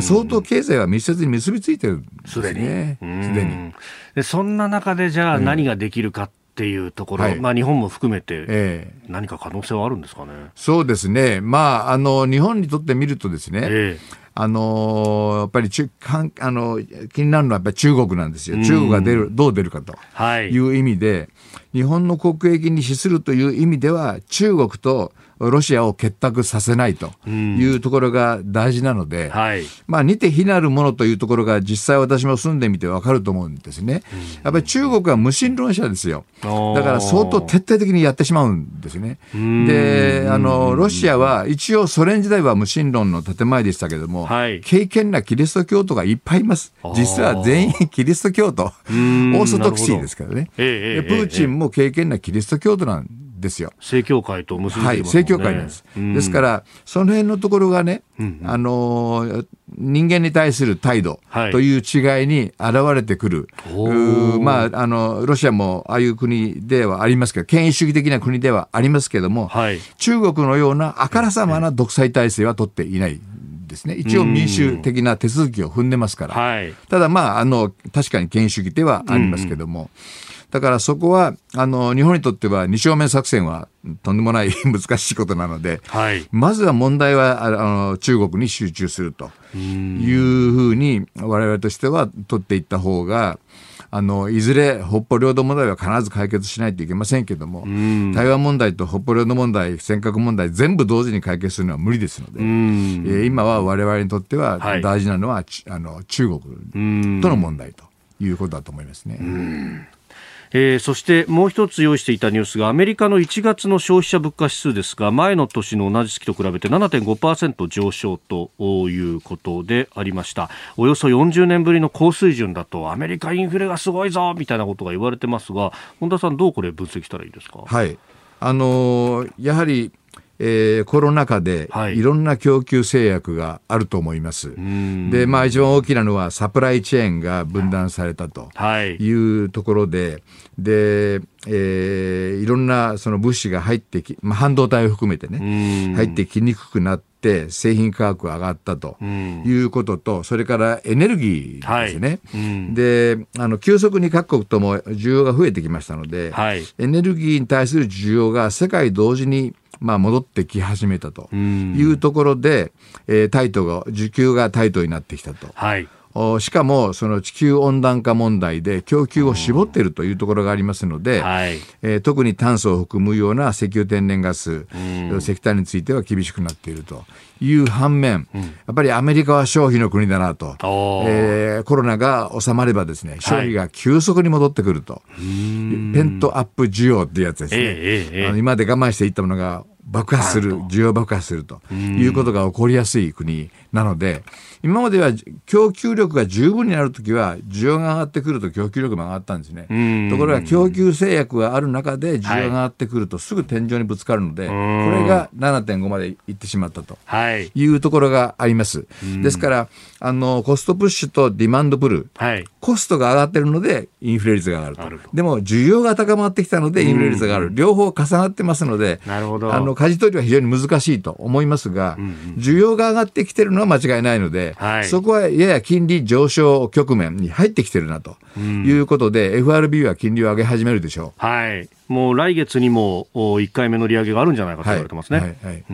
相当経済は密接に結びついてるんですね。すでに。でそんな中でじゃあ何ができるかっていうところ、はい、まあ日本も含めて、何か可能性はあるんですかね？そうですね。まあ、あの、日本にとってみるとですね、えーあのー、やっぱり中かんあの気になるのはやっぱり中国なんですよ、中国が出るどう出るかと。い。う意味で、はい、日本の国益に資するという意味では、中国とロシアを結託させないというところが大事なので、うんはい、まあ似て非なるものというところが実際私も住んでみて分かると思うんですね。やっぱり中国は無神論者ですよ。だから相当徹底的にやってしまうんですね。で、あの、ロシアは一応ソ連時代は無神論の建前でしたけども、はい、敬虔なキリスト教徒がいっぱいいます。実は全員キリスト教徒、オーソドクシーですからね。えプーチンも敬虔なキリスト教徒なんですよ。正教会と結んで、ね、はい、正教会なんです。ですから、その辺のところがね、うんうん、あの人間に対する態度という違いに現れてくる、はい、まあ、あのロシアもああいう国ではありますけど、権威主義的な国ではありますけれども、はい、中国のようなあからさまな独裁体制は取っていない。ですね。一応民主的な手続きを踏んでますから。はい、ただまあ、あの、確かに権威主義ではありますけども、だからそこは、あの、日本にとっては二正面作戦はとんでもない 難しいことなので、はい、まずは問題はあの中国に集中するというふうに我々としては取っていった方が、あのいずれ北方領土問題は必ず解決しないといけませんけども、台湾問題と北方領土問題、尖閣問題、全部同時に解決するのは無理ですので、えー、今は我々にとっては大事なのは、はい、あの中国との問題ということだと思いますね。えー、そしてもう一つ用意していたニュースがアメリカの1月の消費者物価指数ですが前の年の同じ月と比べて7.5%上昇ということでありました。およそ40年ぶりの高水準だとアメリカインフレがすごいぞみたいなことが言われてますが本田さんどうこれ分析したらいいですか？はい。あのー、やはりえー、コロナ禍でい。ろんな供給制約があると思います。はい、で、まあ一番大きなのはサプライチェーンが分断されたとい。うところで、で、えー、いろんなその物資が入ってき、まあ半導体を含めてね、入ってきにくくなって、製品価格が上がったということと、それからエネルギーですね。はい、で、あの、急速に各国とも需要が増えてきましたので、はい、エネルギーに対する需要が世界同時にまあ、戻ってき始めたというところで、えー、タイトが需給がタイトになってきたと。はいしかもその地球温暖化問題で供給を絞っているというところがありますので、はい、えー、特に炭素を含むような石油天然ガス、石炭については厳しくなっているという反面、うん、やっぱりアメリカは消費の国だなと、えー、コロナが収まればですね消費が急速に戻ってくると、はい、ペントアップ需要っていうやつですね、えーえー、今まで我慢していったものが爆発する、需要爆発するということが起こりやすい国なので、今までは供給力が十分になるときは、需要が上がってくると供給力も上がったんですね。ところが供給制約がある中で需要が上がってくるとすぐ天井にぶつかるので、これが7.5までいってしまったというところがあります。ですから、あの、コストプッシュとディマンドプル、はい、コストが上がってるのでインフレ率が上がると。でも、需要が高まってきたのでインフレ率が上がる。両方重なってますので、なるほど。あの、舵取りは非常に難しいと思いますが、うんうん、需要が上がってきてるのは間違いないので、はい、そこはやや金利上昇局面に入ってきてるなということで、うん、FRB は金利を上げ始めるでしょう。はい。もう来月にも1回目の利上げがあるんじゃないかと言われてますね。はい、はい、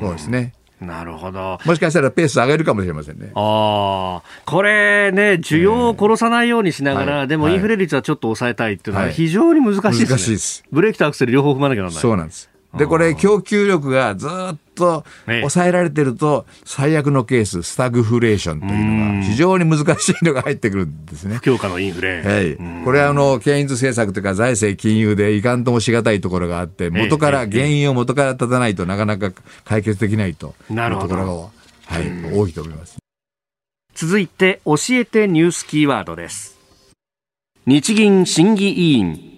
そうですね。なるほど。もしかしたらペース上げるかもしれませんね。ああ、これね、需要を殺さないようにしながら、はい、でもインフレ率はちょっと抑えたいっていうのは非常に難しいですね。難しいです。ブレーキとアクセル両方踏まなきゃならない。そうなんです。で、これ、供給力がずっと抑えられてると、最悪のケース、スタグフレーションというのが、非常に難しいのが入ってくるんですね。不況下のインフレ。はい。これは、あの、ケインズ政策というか、財政金融でいかんともしがたいところがあって、元から、原因を元から立たないとなかなか解決できないというところが、はい、多いと思います。続いて、教えてニュースキーワードです。日銀審議委員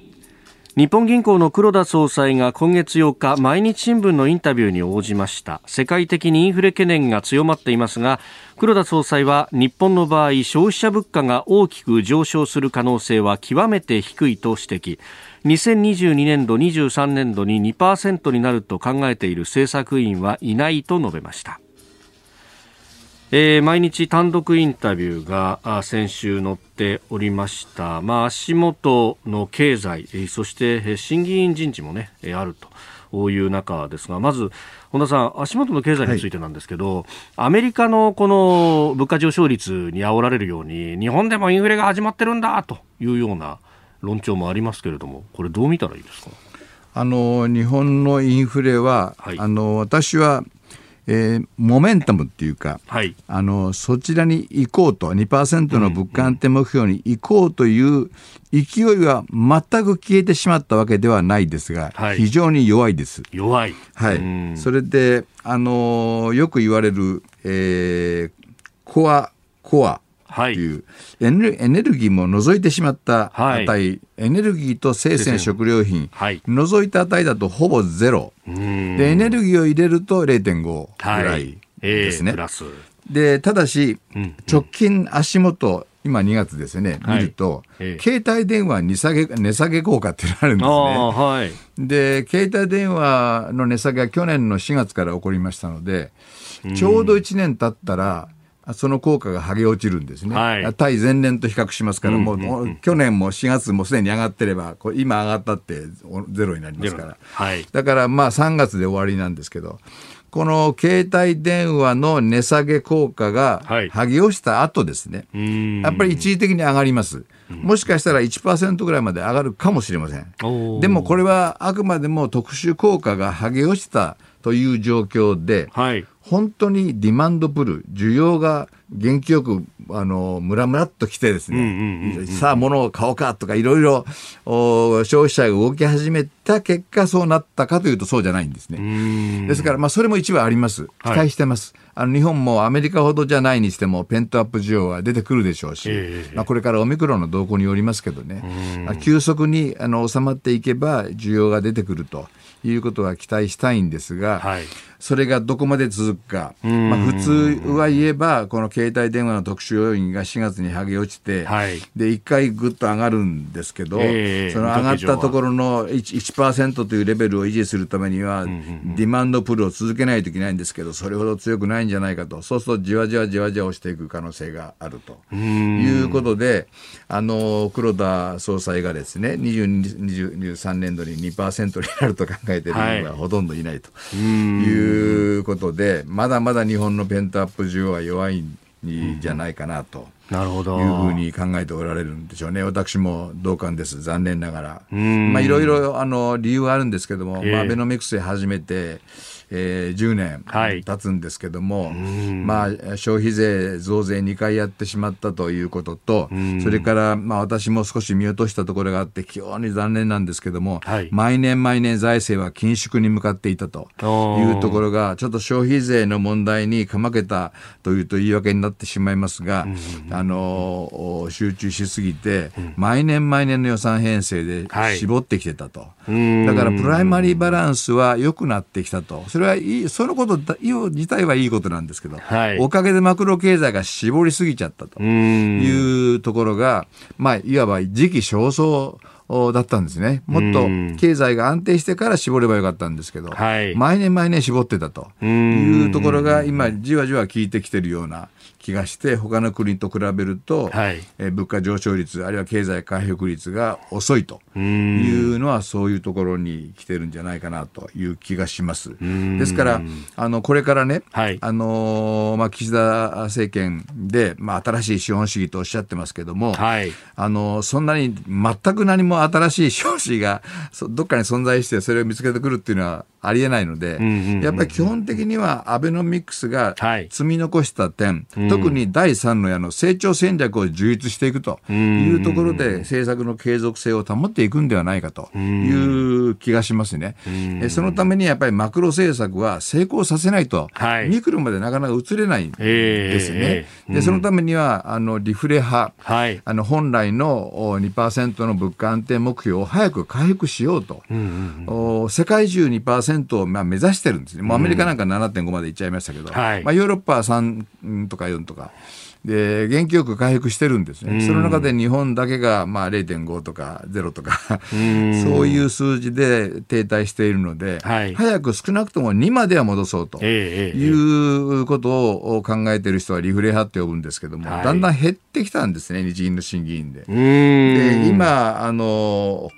日本銀行の黒田総裁が今月8日毎日新聞のインタビューに応じました。世界的にインフレ懸念が強まっていますが黒田総裁は日本の場合消費者物価が大きく上昇する可能性は極めて低いと指摘。2022年度23年度に2%になると考えている政策委員はいないと述べました。えー、毎日単独インタビューが先週載っておりました、まあ、足元の経済、そして審議員人事も、ね、あるという中ですがまず本田さん、足元の経済についてなんですけど、はい、アメリカのこの物価上昇率に煽られるように日本でもインフレが始まってるんだというような論調もありますけれどもこれどう見たらいいですか？あの日本のインフレは、はい、あの私はえー、モメンタムっていうか、はい、あのそちらに行こうと2%の物価安定目標に行こうという勢いは全く消えてしまったわけではないですが、はい、非常に弱いです。弱い、はい、それで、あのよく言われる、えー、コアコアっていう、エネルギーも除いてしまった値、はい、エネルギーと生鮮食料品、はい、除いた値だとほぼゼロ。でエネルギーを入れると0.5ぐらいですね。でただし、直近足元今2月ですね、見ると、はい携帯電話値下げ、値下げ効果っていうのがあるんですね。はい、で、携帯電話の値下げは去年の4月から起こりましたので、ちょうど1年経ったら、その効果が剥げ落ちるんですね、はい、対前年と比較しますから、もう、去年も4月もすでに上がってれば、これ今上がったってゼロになりますから、はい、だからまあ3月で終わりなんですけど、この携帯電話の値下げ効果が剥げ落ちた後ですね、はい、やっぱり一時的に上がります。もしかしたら1%ぐらいまで上がるかもしれません。でもこれはあくまでも特殊効果が剥げ落ちたという状況で、はい、本当にディマンドプル、需要が元気よく、あの、ムラムラっと来てですね、さあ物を買おうかとかいろいろ消費者が動き始めた結果そうなったかというとそうじゃないんですね。ですから、まあそれも一部あります。期待してます。はい、あの日本もアメリカほどじゃないにしてもペントアップ需要は出てくるでしょうし、えー、まあこれからオミクロンの動向によりますけどね、急速にあの収まっていけば需要が出てくると。いうことは期待したいんですが、はい、それがどこまで続くか、まあ、普通は言えば、この携帯電話の特殊要因が4月に剥げ落ちて、はい、で1回ぐっと上がるんですけど、えー、その上がったところの 1%, 1というレベルを維持するためには、ディマンドプルを続けないといけないんですけど、それほど強くないんじゃないかと、そうするとじわじわじわじわ落ちていく可能性があると。いうことで、あの黒田総裁がですね、22、23年度に2%になると考えている人がほとんどいないということで、まだまだ日本のペントアップ需要は弱いんじゃないかなと。なるほど。いうふうに考えておられるんでしょうね。私も同感です。残念ながら。まあいろいろあの理由はあるんですけども、えー、まあアベノミクスで始めて、えー、10年経つんですけども、はい、まあ、消費税増税2回やってしまったということと、それから、まあ、私も少し見落としたところがあって、非常に残念なんですけども、はい、毎年毎年財政は緊縮に向かっていたというところが、ちょっと消費税の問題にかまけたというと言い訳になってしまいますが、あの集中しすぎて、毎年毎年の予算編成で絞ってきてたと。はい、だからプライマリーバランスは良くなってきたと。それはいい、そのこと自体はいいことなんですけど、はい、おかげでマクロ経済が絞りすぎちゃったというところが、まあ、いわば時期尚早だったんですね。もっと経済が安定してから絞ればよかったんですけど、はい、毎年毎年絞ってたというところが今じわじわ効いてきてるような気がして、他の国と比べると、はい、え物価上昇率、あるいは経済回復率が遅いというのは、そういうところに来てるんじゃないかなという気がします。ですから、あのこれからね、はい、あのまあ、岸田政権で、まあ、新しい資本主義とおっしゃってますけども、はい、あのそんなに全く何も新しい資本主義がどっかに存在して、それを見つけてくるっていうのはありえないので、やっぱり基本的にはアベノミクスが積み残した点、はい、特に第3の矢の成長戦略を充実していくというところで、政策の継続性を保っていくんではないかという気がしますね。そのためにやっぱりマクロ政策は成功させないと、はい、ミクロまでなかなか移れないんですね。でそのためにはあのリフレ派、はい、あの本来の2%の物価安定目標を早く回復しようと、世界中2% 2%をまあ目指してるんですね。もうアメリカなんか7.5までいっちゃいましたけど、うんはい、まあ、ヨーロッパは3とか4とか。で、元気よく回復してるんですね。その中で日本だけが、まあ、0.5とか0とか そういう数字で停滞しているので、はい、早く少なくとも2までは戻そうということを考えている人はリフレ派って呼ぶんですけども、はい、だんだん減ってきたんですね、日銀の審議員で。で、今、あの、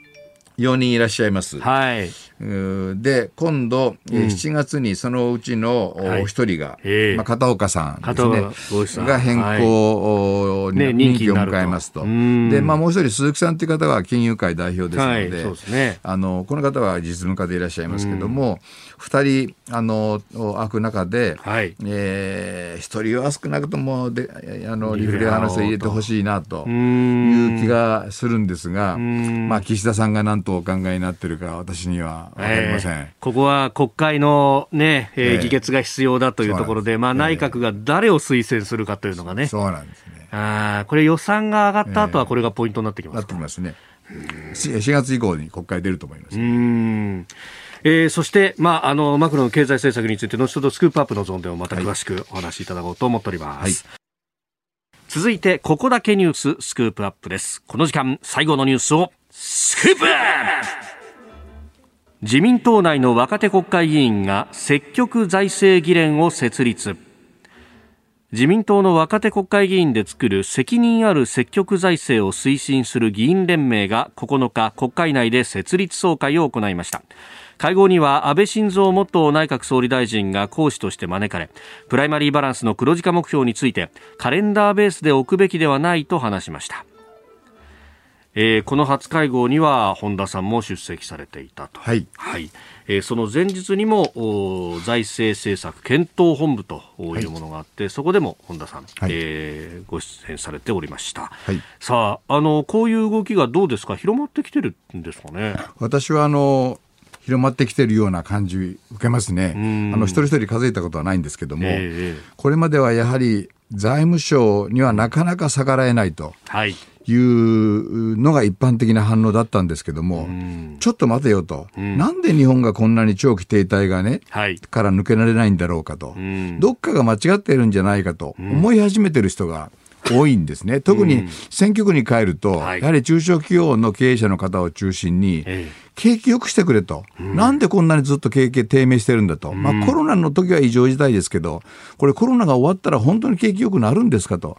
4人いらっしゃいます。はい。で、今度、うん、7月にそのうちのお一人が、はい、まあ、片岡さんですね。が変更に、はい、任期を迎えますと。で、まあ、もう一人、鈴木さんという方は金融界代表ですので、はいね、あの、この方は実務家でいらっしゃいますけども、二人、あの、開く中で、はい、えー、一人は少なくともで、あの、リフレ派の人入れてほしいなという気がするんですが、まあ、岸田さんが何とお考えになってるか、私にはわかりません、えー、ここは国会のね、えー、議決が必要だというところで、まあ、内閣が誰を推薦するかというのがね。そうなんですね。あこれ予算が上がった後はこれがポイントになってきます、なってきますね。4月以降に国会出ると思います。うんえー、そして、まあ、あの、マクロの経済政策について、後ほどスクープアップのゾーンでもまた詳しくお話しいただこうと思っております。はい続いてここだけニューススクープアップです。この時間最後のニュースをスクープ!アップ自民党内の若手国会議員が積極財政議連を設立。自民党の若手国会議員で作る責任ある積極財政を推進する議員連盟が9日国会内で設立総会を行いました。会合には安倍晋三元内閣総理大臣が講師として招かれプライマリーバランスの黒字化目標についてカレンダーベースで置くべきではないと話しました。えー、この初会合には本田さんも出席されていたと、はい。はい。えー、その前日にも財政政策検討本部とい。うものがあって、はい、そこでも本田さん、はい、えー、ご出演されておりました、はい、さああのこういう動きがどうですか？広まってきてるんですかね？私はあの広まってきてるような感じ受けますね。あの一人一人数えたことはないんですけども、えー、これまではやはり財務省にはなかなか逆らえないと。はい。いうのが一般的な反応だったんですけども、ちょっと待てよと、なんで日本がこんなに長期停滞がね、はい、から抜けられないんだろうかと、どっかが間違っているんじゃないかと思い始めてる人が、多いんですね。特に選挙区に帰ると、やはり中小企業の経営者の方を中心に、景気良くしてくれと、うん、なんでこんなにずっと景気低迷してるんだと、うん、まあ、コロナの時は異常事態ですけど、これ、コロナが終わったら本当に景気良くなるんですかと。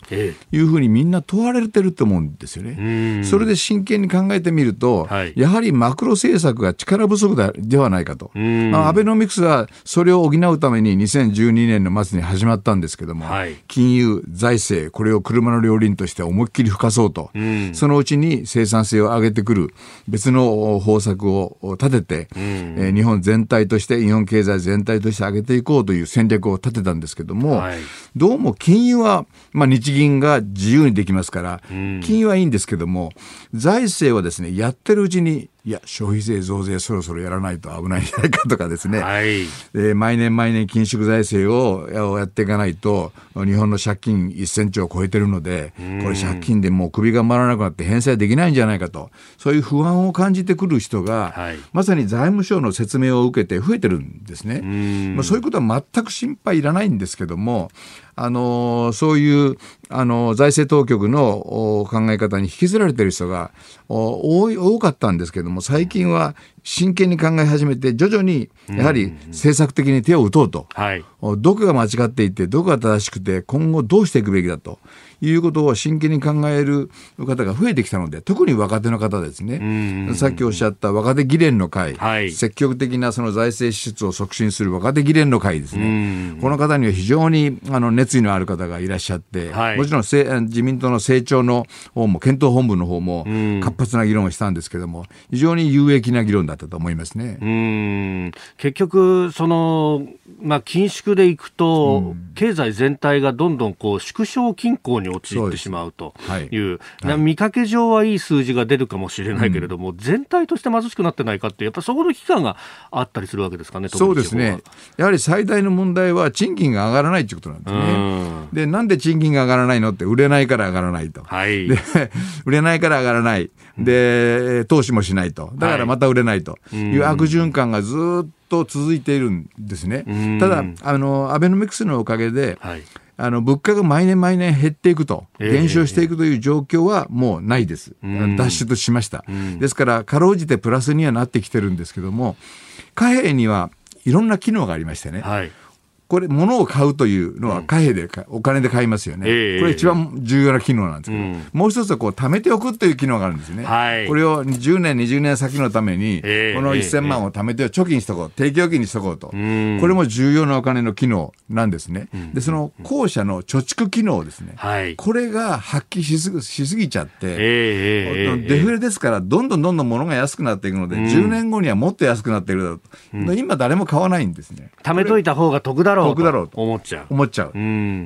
いうふうにみんな問われてると思うんですよね。それで真剣に考えてみると、はい、やはりマクロ政策が力不足ではないかと、まあ、アベノミクスはそれを補うために2012年の末に始まったんですけども、はい、金融、財政、これを車の両輪として思いっきり吹かそうと、そのうちに生産性を上げてくる別の方策を立てて、うん、えー、日本全体として日本経済全体として上げていこうという戦略を立てたんですけども、はい、どうも金融は、まあ、日銀が自由にできますから、うん、金融はいいんですけども財政はですねやってるうちにいや、消費税増税そろそろやらないと危ないんじゃないかとかですね、はい、で毎年毎年緊縮財政をやっていかないと、日本の借金1000兆を超えてるので、これ借金でもう首が回らなくなって返済できないんじゃないかと、そういう不安を感じてくる人が、はい、まさに財務省の説明を受けて増えてるんですね。まあ、そういうことは全く心配いらないんですけども、あのそういうあの財政当局の考え方に引きずられている人が多い多かったんですけども最近は真剣に考え始めて徐々にやはり政策的に手を打とうと、はい、どこが間違っていてどこが正しくて今後どうしていくべきだと。いうことを真剣に考える方が増えてきたので、特に若手の方ですね。さっきおっしゃった若手議連の会、はい、積極的なその財政支出を促進する若手議連の会ですね。この方には非常にあの熱意のある方がいらっしゃって、はい、もちろん自民党の成長の方も、検討本部の方も活発な議論をしたんですけども、非常に有益な議論だったと思いますね。結局、その、まあ、緊縮でいくと、経済全体がどんどんこう縮小均衡に陥ってしまうという、はい、見かけ上はいい数字が出るかもしれないけれども、うん、全体として貧しくなってないかって、やっぱりそこの危機感があったりするわけですかね、そうですね、やはり最大の問題は、賃金が上がらないということなんですね。で、なんで賃金が上がらないのって、売れないから上がらないと。はい、で 売れないから上がらない。で、投資もしないと。だからまた売れないと。いう悪循環がずっと続いているんですね。ただ、あの、アベノミクスのおかげで、はい。あの物価が毎年毎年減っていくと、減少していくという状況はもうないです、脱出しました、ですから、かろうじてプラスにはなってきてるんですけども、貨幣にはいろんな機能がありましてね、はい、これ、物を買うというのは貨幣で、お金で買いますよね。これ一番重要な機能なんですけど、もう一つはこう、貯めておくという機能があるんですね。これを10年、20年先のために、この1000万を貯めて貯金しとこう、定期預金にしとこうと。これも重要なお金の機能なんですね。で、その後者の貯蓄機能ですね。これが発揮しすしすぎちゃって、デフレですから、どんどんどんどん物が安くなっていくので、10年後にはもっと安くなっているだろうと。今誰も買わないんですね。貯めといた方が得だだろうと。思っちゃう。思っちゃう。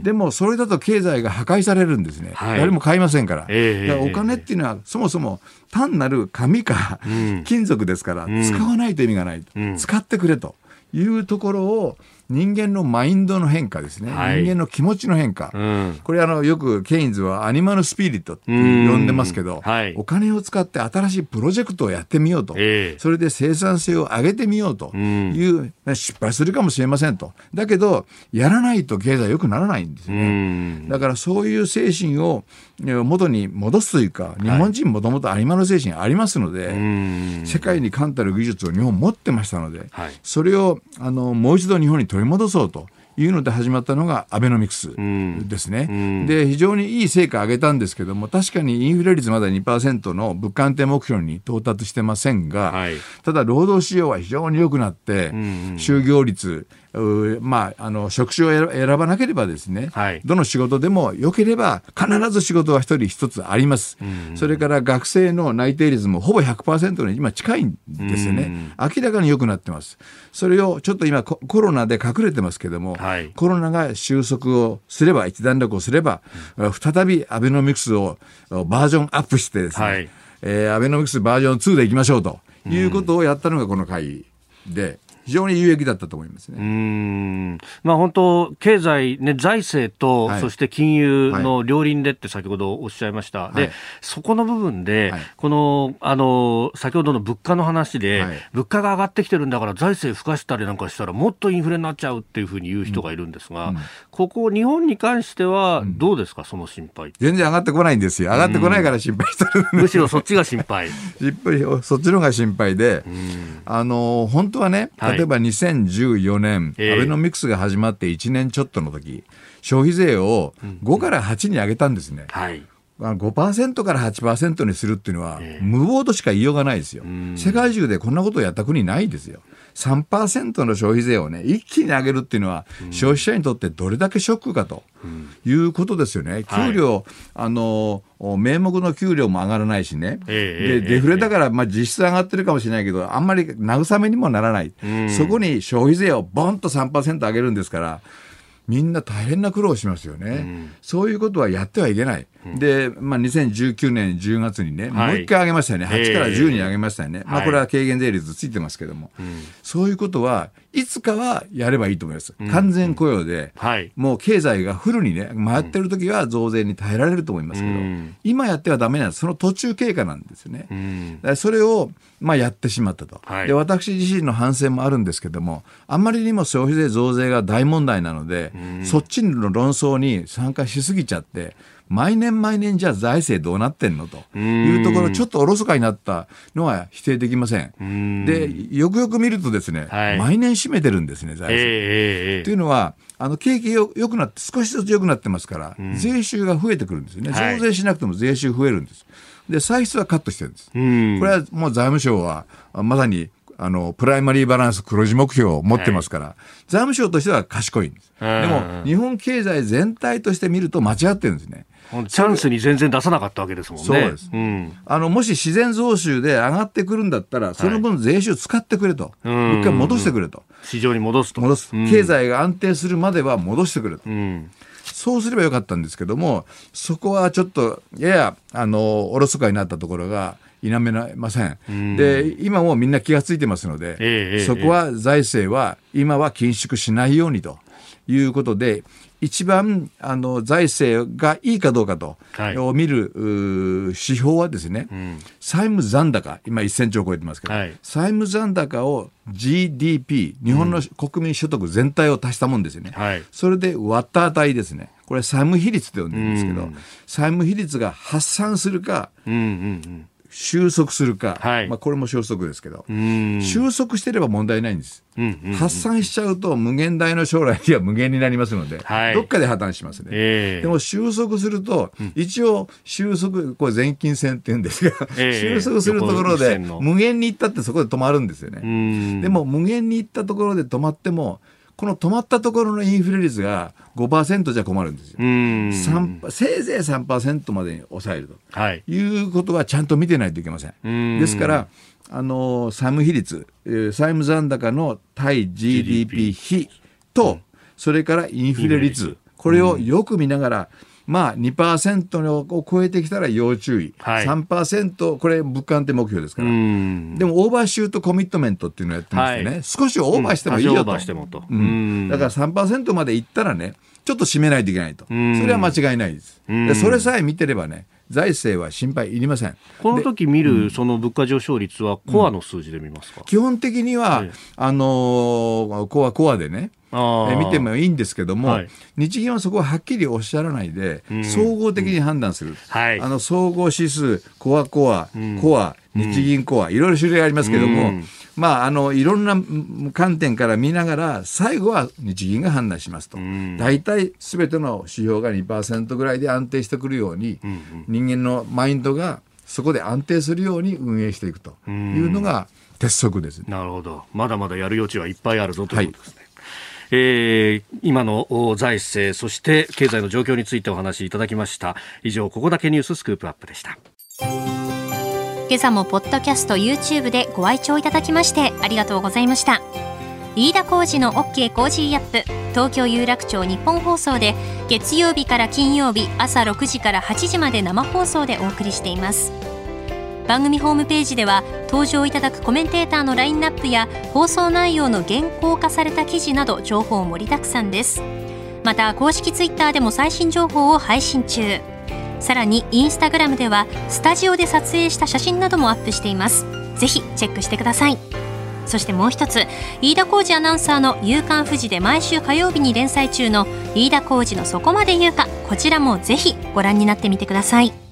でも、それだと経済が破壊されるんですね。はい、誰も買いませんから。えー、からお金っていうのは、そもそも単なる紙か金属ですから、使わないと意味がないと、使ってくれというところを、人間のマインドの変化ですね、はい、人間の気持ちの変化、うん、これあのよくケインズはアニマルスピリットって呼んでますけど、はい、お金を使って新しいプロジェクトをやってみようと、えー、それで生産性を上げてみようという、うん、失敗するかもしれませんと。だけどやらないと経済良くならないんですよね、だからそういう精神を元に戻すというか日本人もともとアニマル精神ありますので、はい、世界に冠たる技術を日本持ってましたので、はい、それをあのもう一度日本に取り戻そうと。いうので始まったのがアベノミクスですね、うん、で非常にいい成果を上げたんですけども確かにインフレ率まだ2%の物価安定目標に到達してませんが、はい、ただ労働市場は非常に良くなって、うんうん、就業率まあ、あの職種を選ばなければですね、はい、どの仕事でも良ければ必ず仕事は一人一つあります、うん、それから学生の内定率もほぼ100%に今近いんですよね、うん、明らかに良くなってます。それをちょっと今コロナで隠れてますけども、はい、コロナが収束をすれば一段落をすれば、うん、再びアベノミクスをバージョンアップしてですね、はい、えー、アベノミクスバージョン2でいきましょうということをやったのがこの会で。非常に有益だったと思いますね。うん。まあ、本当、経済、ね、財政と、はい、そして金融の両輪でって先ほどおっしゃいました。はい、で、そこの部分で、はい、この、あの、先ほどの物価の話で、物価が上がってきてるんだから財政吹かしたりなんかしたらもっとインフレになっちゃうっていうふうに言う人がいるんですが、うん。うん、ここ、日本に関してはどうですか、うん、その心配？全然上がってこないんですよ。上がってこないから心配してる、むしろそっちが心配。そっちの方が心配で、あの、本当はね、例えば2014年、アベノミクスが始まって1年ちょっとの時消費税を5から8に上げたんですね。はい5%から8%にするっていうのは、無謀としか言いようがないですよ。世界中でこんなことをやった国ないですよ。3%の消費税をね、一気に上げるっていうのは、消費者にとってどれだけショックかということですよね。給料、はい、あの、名目の給料も上がらないしね。で、デフレだから、まあ実質上がってるかもしれないけど、あんまり慰めにもならない。そこに消費税をボンと3%上げるんですから、みんな大変な苦労しますよね、うん、そういうことはやってはいけない、うん、で、まあ、2019年10月にね、はい、もう一回上げましたよね、8から10に上げましたよね、えー、まあ、これは軽減税率ついてますけども、はい、そういうことはいつかはやればいいと思います、うん、完全雇用で、はい、もう経済がフルにね、回ってる時は増税に耐えられると思いますけど、今やってはだめなんです、その途中経過なんですよね。それをまあ、やってしまったと、はい、で私自身の反省もあるんですけどもあんまりにも消費税増税が大問題なので、そっちの論争に参加しすぎちゃって毎年毎年じゃあ財政どうなってんのというところちょっとおろそかになったのは否定できません。でよくよく見るとですね、はい、毎年占めてるんですね財政。えー、というのはあの景気よよくなって少しずつ良くなってますから、税収が増えてくるんですよね、増税しなくても税収増えるんです。で歳出はカットしてるんです。これはもう財務省はまさにあの、プライマリーバランス黒字目標を持ってますから、はい、財務省としては賢いんです。でも、日本経済全体として見ると間違ってるんですね。チャンスに全然出さなかったわけですもんね。そうです。うん、あの、もし自然増収で上がってくるんだったら、その分税収使ってくれと。はい、一回戻してくれと。市場に戻すと。戻す。経済が安定するまでは戻してくれと。うんそうすればよかったんですけども、そこはちょっと、やや、あの、おろそかになったところが、否めません。で、今もみんな気がついてますので、えー、そこは財政は今は緊縮しないようにということで、一番あの財政がいいかどうかと、はい、を見る指標はですね、うん、債務残高、今1000兆を超えてますけど、はい、債務残高を GDP、日本の国民所得全体を足したもんですよね。はい、それで割った値ですね。これ債務比率って呼んでるんですけど、うん、債務比率が発散するか、うんうんうん収束するか、はい、まあ、これも収束ですけど、収束してれば問題ないんです、うんうんうん、発散しちゃうと無限大の将来には無限になりますので、はい、どっかで破綻しますね、えー、でも収束すると、一応収束これ前金線って言うんですが、えー、収束するところで無限に行ったってそこで止まるんですよね。でも無限に行ったところで止まってもこの止まったところのインフレ率が5%じゃ困るんですよ。せいぜい3%までに抑えると、はい、いうことはちゃんと見てないといけません。ですから、あの債務比率、債務残高の対 GDP 比と、それからインフレ率、これをよく見ながら、まあ2%を超えてきたら要注意、はい、3%これ物価安定目標ですから。でもオーバーシュートコミットメントっていうのをやってましてね、はい、少しオーバーしてもいいよと、うん、だから3%までいったらねちょっと締めないといけないと。それは間違いないです。でそれさえ見てればね財政は心配いりません。この時見るその物価上昇率はコアの数字で見ますか、うん、基本的には、あのー、コアコアでねえ見てもいいんですけども、はい、日銀はそこははっきりおっしゃらないで、うん、総合的に判断する、うん。はい、あの総合指数コアコア、コア日銀コアいろいろ種類ありますけども、まあ、あのいろんな観点から見ながら最後は日銀が判断しますと、大体すべての指標が2%ぐらいで安定してくるように、人間のマインドがそこで安定するように運営していくというのが鉄則です、なるほど。まだまだやる余地はいっぱいあるぞということですね。はいえー、今の財政そして経済の状況についてお話しいただきました。以上ここだけニューススクープアップでした。今朝もポッドキャスト YouTube でご愛聴いただきましてありがとうございました。飯田浩二の OK コージーアップ東京有楽町日本放送で月曜日から金曜日朝6時から8時まで生放送でお送りしています。番組ホームページでは登場いただくコメンテーターのラインナップや放送内容の原稿化された記事など情報盛りだくさんです。また公式ツイッターでも最新情報を配信中。さらにインスタグラムではスタジオで撮影した写真などもアップしています。ぜひチェックしてください。そしてもう一つ飯田浩二アナウンサーの「夕刊富士」で毎週火曜日に連載中の飯田浩二の「そこまで言うか」こちらもぜひご覧になってみてください。